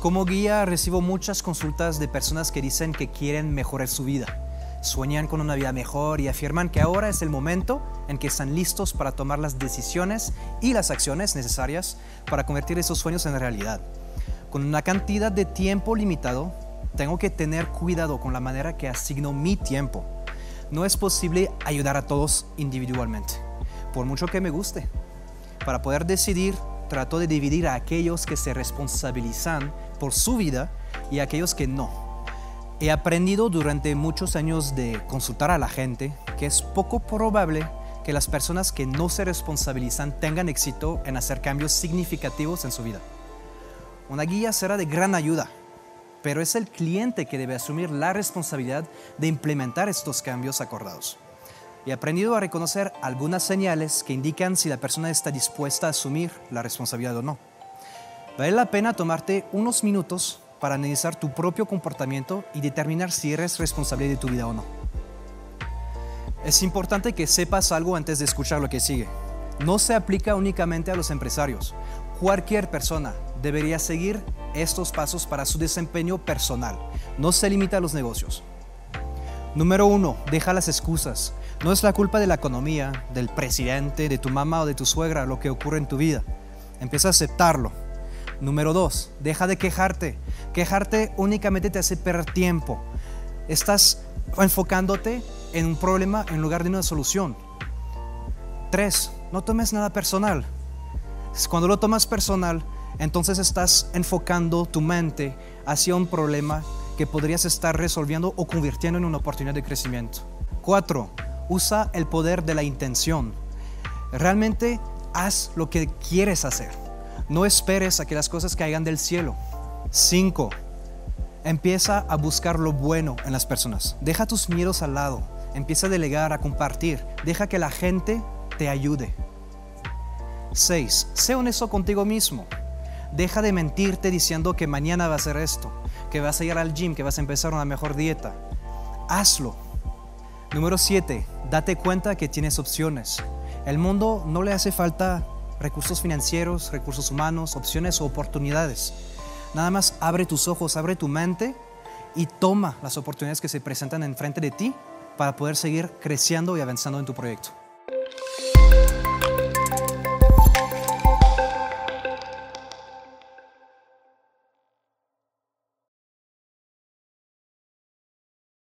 Como guía recibo muchas consultas de personas que dicen que quieren mejorar su vida. Sueñan con una vida mejor y afirman que ahora es el momento en que están listos para tomar las decisiones y las acciones necesarias para convertir esos sueños en realidad. Con una cantidad de tiempo limitado, tengo que tener cuidado con la manera que asigno mi tiempo. No es posible ayudar a todos individualmente, por mucho que me guste. Para poder decidir, trato de dividir a aquellos que se responsabilizan por su vida y a aquellos que no. He aprendido durante muchos años de consultar a la gente que es poco probable que las personas que no se responsabilizan tengan éxito en hacer cambios significativos en su vida. Una guía será de gran ayuda, pero es el cliente que debe asumir la responsabilidad de implementar estos cambios acordados. He aprendido a reconocer algunas señales que indican si la persona está dispuesta a asumir la responsabilidad o no. Vale la pena tomarte unos minutos para analizar tu propio comportamiento y determinar si eres responsable de tu vida o no. Es importante que sepas algo antes de escuchar lo que sigue. No se aplica únicamente a los empresarios. Cualquier persona debería seguir estos pasos para su desempeño personal. No se limita a los negocios. Número uno, deja las excusas. No es la culpa de la economía, del presidente, de tu mamá o de tu suegra lo que ocurre en tu vida. Empieza a aceptarlo. Número dos, deja de quejarte. Quejarte únicamente te hace perder tiempo. Estás enfocándote en un problema en lugar de una solución. Tres, no tomes nada personal. Cuando lo tomas personal, entonces estás enfocando tu mente hacia un problema que podrías estar resolviendo o convirtiendo en una oportunidad de crecimiento. Cuatro, usa el poder de la intención. Realmente haz lo que quieres hacer. No esperes a que las cosas caigan del cielo. Cinco, empieza a buscar lo bueno en las personas. Deja tus miedos al lado. Empieza a delegar, a compartir. Deja que la gente te ayude. 6. Sé honesto contigo mismo. Deja de mentirte diciendo que mañana va a ser esto que vas a ir al gym, que vas a empezar una mejor dieta. Hazlo. Número 7. Date cuenta que tienes opciones. El mundo no le hace falta recursos financieros, recursos humanos, opciones o oportunidades. Nada más abre tus ojos, abre tu mente y toma las oportunidades que se presentan enfrente de ti para poder seguir creciendo y avanzando en tu proyecto.